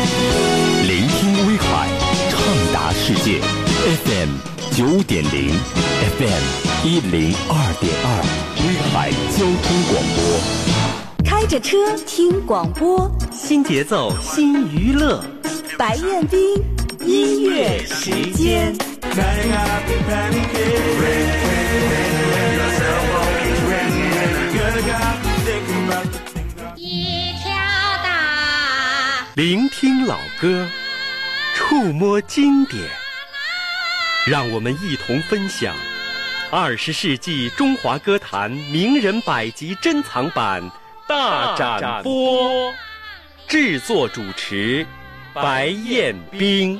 聆听威海，畅达世界。FM 九点零，FM 一零二点二，威海交通广播。开着车听广播，新节奏新娱乐。白彦斌音乐时间。聆听老歌，触摸经典，让我们一同分享二十世纪中华歌坛名人百集珍藏版大展播。制作主持白彦斌。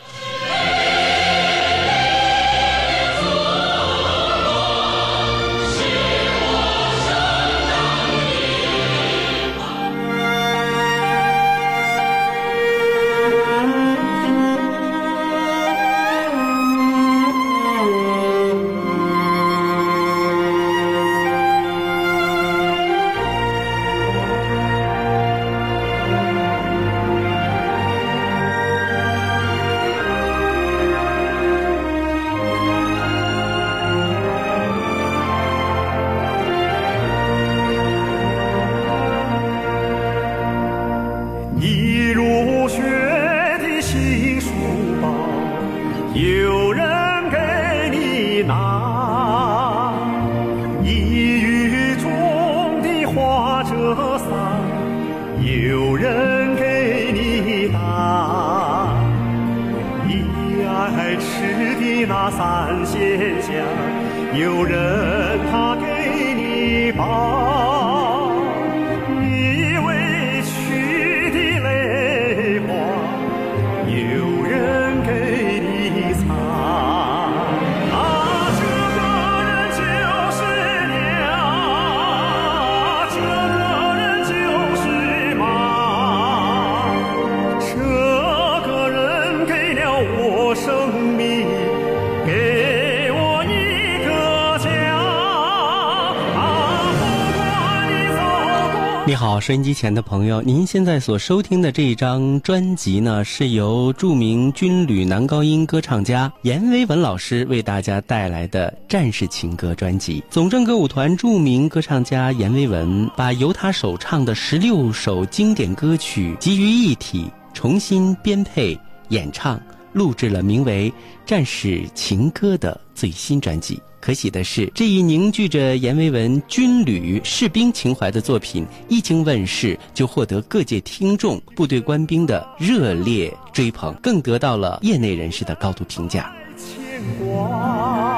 你好，收音机前的朋友，您现在所收听的这一张专辑呢，是由著名军旅男高音歌唱家阎维文老师为大家带来的战士情歌专辑。总政歌舞团著名歌唱家阎维文把由他首唱的十六首经典歌曲集于一体，重新编配、演唱，录制了名为《战士情歌》的最新专辑。可喜的是，这一凝聚着阎维文军旅士兵情怀的作品，一经问世就获得各界听众、部队官兵的热烈追捧，更得到了业内人士的高度评价。牵挂，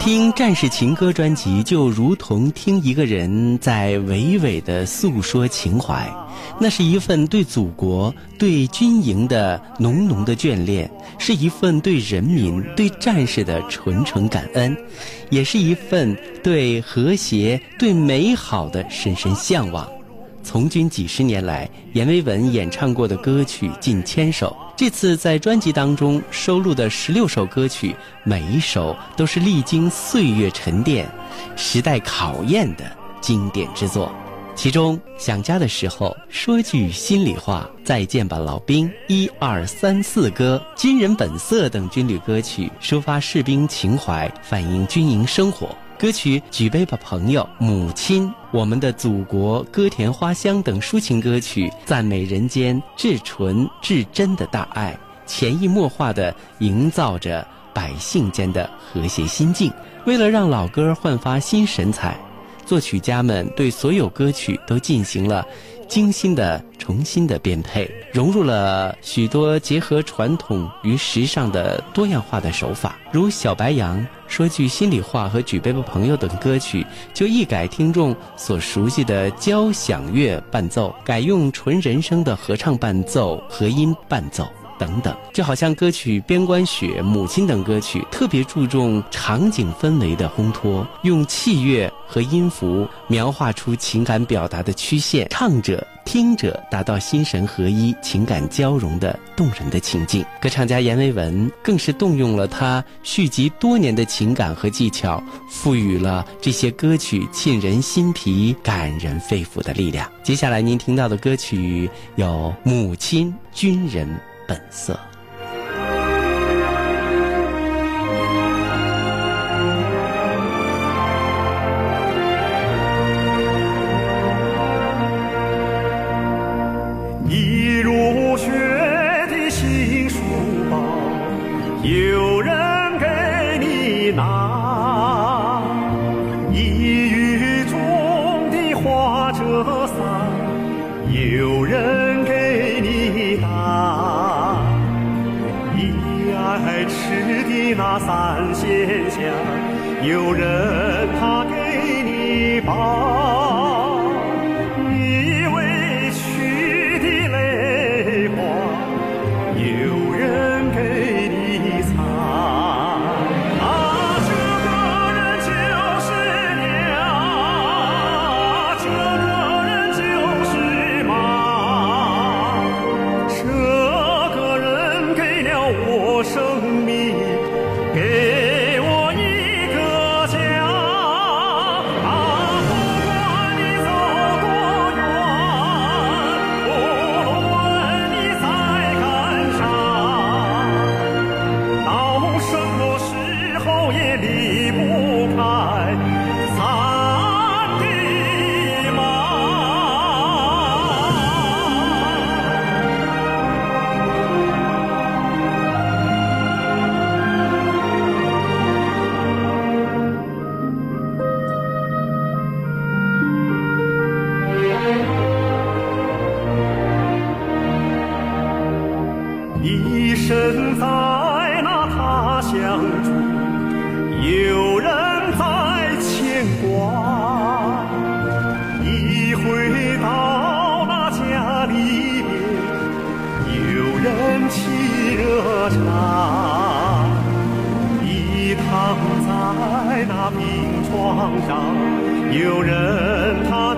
听《战士情歌》专辑，就如同听一个人在娓娓地诉说情怀，那是一份对祖国、对军营的浓浓的眷恋，是一份对人民、对战士的纯纯感恩，也是一份对和谐、对美好的深深向往。从军几十年来，阎维文演唱过的歌曲近千首。这次在专辑当中收录的十六首歌曲，每一首都是历经岁月沉淀、时代考验的经典之作。其中《想家的时候》《说句心里话》《再见吧老兵》《一二三四歌》《军人本色》等军旅歌曲，抒发士兵情怀，反映军营生活。歌曲《举杯吧朋友》《母亲》《我们的祖国》《歌田花香》等抒情歌曲，赞美人间至纯至真的大爱，潜移默化的营造着百姓间的和谐心境。为了让老歌焕发新神采，作曲家们对所有歌曲都进行了精心的重新的编配，融入了许多结合传统与时尚的多样化的手法，如《小白杨》《说句心里话》和《举杯吧朋友》等歌曲，就一改听众所熟悉的交响乐伴奏，改用纯人声的合唱伴奏、和音伴奏。等等。就好像歌曲《边关雪》《母亲》等歌曲，特别注重场景氛围的烘托，用器乐和音符描画出情感表达的曲线，唱者、听者达到心神合一、情感交融的动人的情境。歌唱家阎维文更是动用了他蓄积多年的情感和技巧，赋予了这些歌曲沁人心脾、感人肺腑的力量。接下来您听到的歌曲有《母亲》《军人本色》。在那病床上，有人他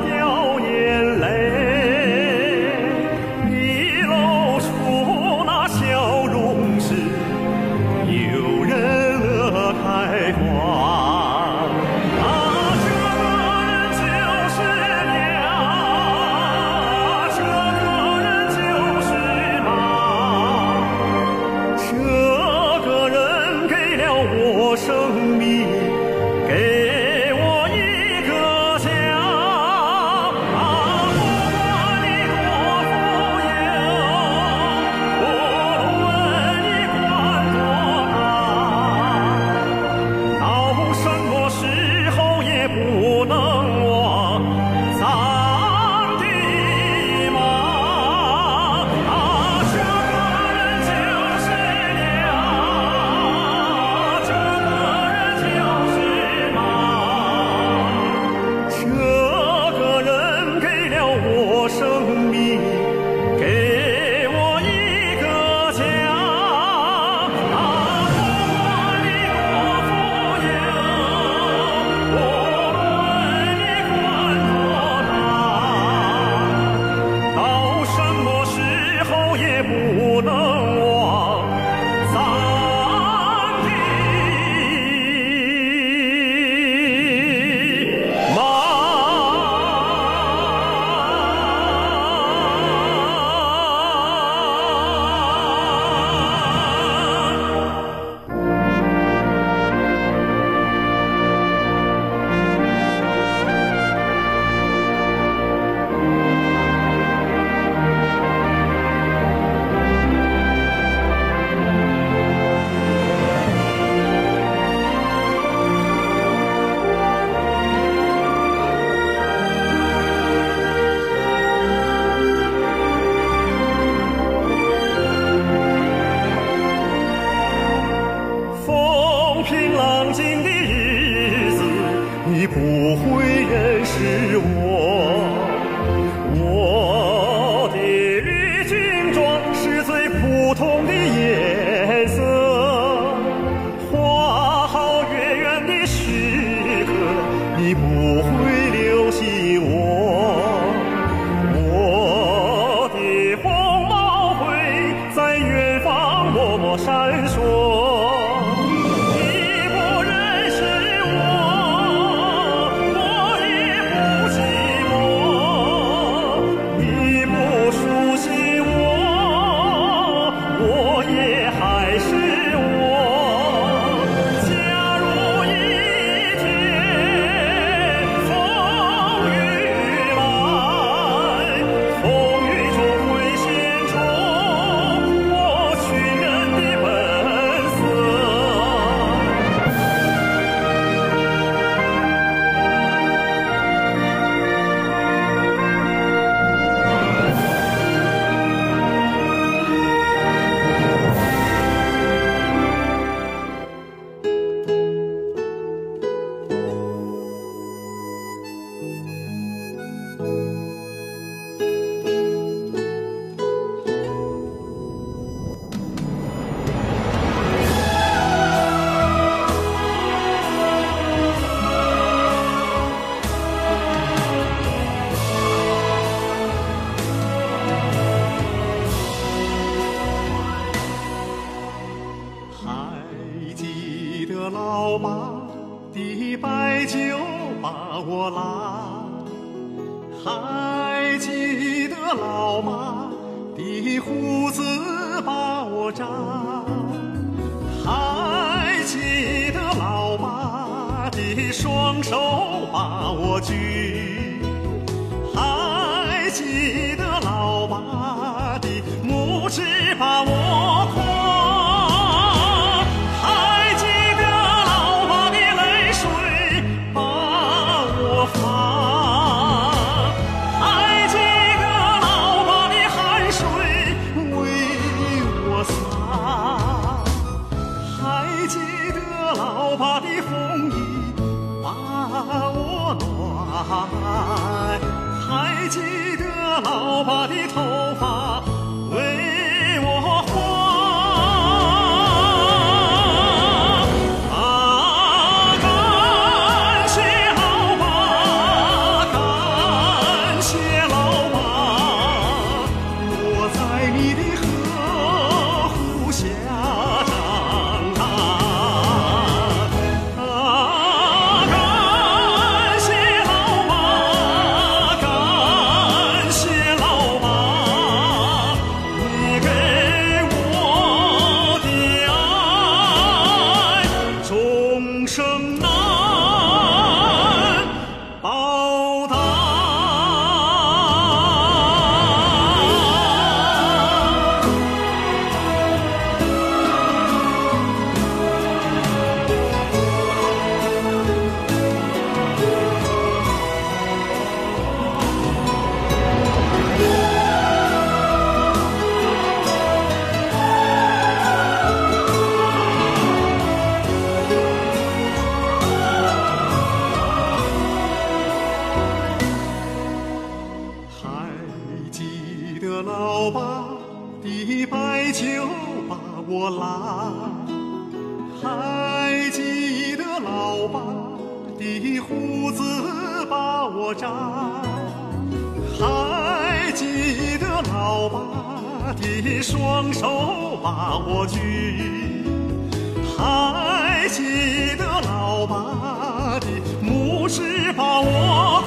双手把我举，还记得老爸的拇指把我夸。还记得老爸的泪水把我罚，还记得老爸的汗水为我洒，还记得老爸的风我暖，还记得老爸的头发我拉，还记得老爸的胡子把我扎，还记得老爸的双手把我举，还记得老爸的拇指把我